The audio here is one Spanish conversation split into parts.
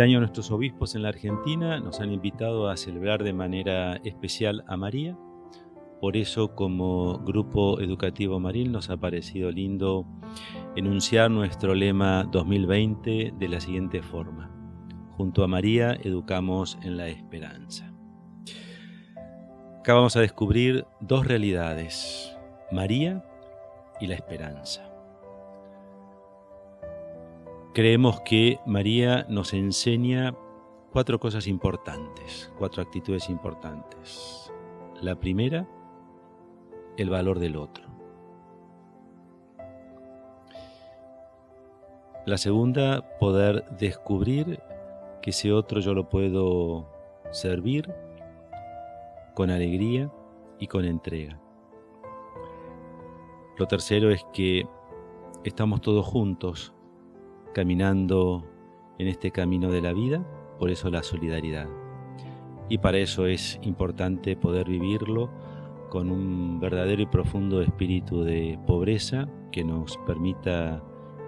Este año nuestros obispos en la Argentina nos han invitado a celebrar de manera especial a María. Por eso como Grupo Educativo Maril nos ha parecido lindo enunciar nuestro lema 2020 de la siguiente forma. Junto a María educamos en la esperanza. Acá vamos a descubrir dos realidades, María y la esperanza. Creemos que María nos enseña cuatro cosas importantes, cuatro actitudes importantes. La primera, el valor del otro. La segunda, poder descubrir que ese otro yo lo puedo servir con alegría y con entrega. Lo tercero es que estamos todos juntos caminando en este camino de la vida, por eso la solidaridad. Y para eso es importante poder vivirlo con un verdadero y profundo espíritu de pobreza que nos permita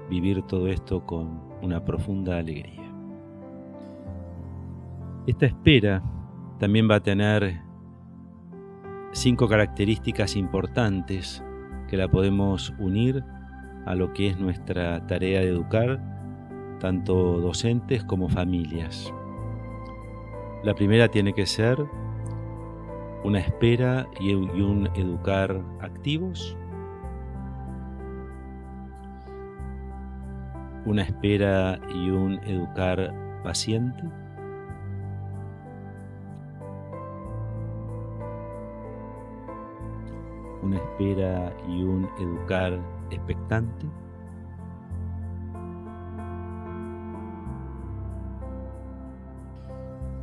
vivir todo esto con una profunda alegría. Esta espera también va a tener cinco características importantes que la podemos unir a lo que es nuestra tarea de educar tanto docentes como familias. La primera tiene que ser una espera y un educar activos, una espera y un educar paciente, una espera y un educar expectante,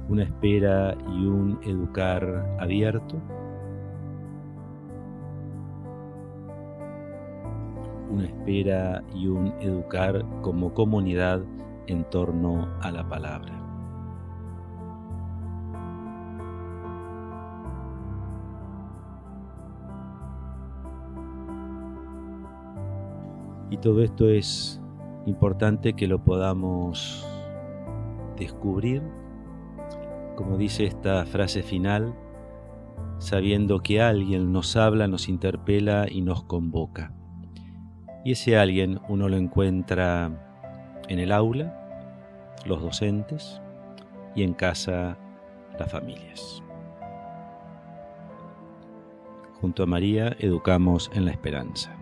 una espera y un educar abierto, una espera y un educar como comunidad en torno a la palabra. Y todo esto es importante que lo podamos descubrir como dice esta frase final, sabiendo que alguien nos habla, nos interpela y nos convoca. Y ese alguien uno lo encuentra en el aula, los docentes y en casa las familias. Junto a María educamos en la esperanza.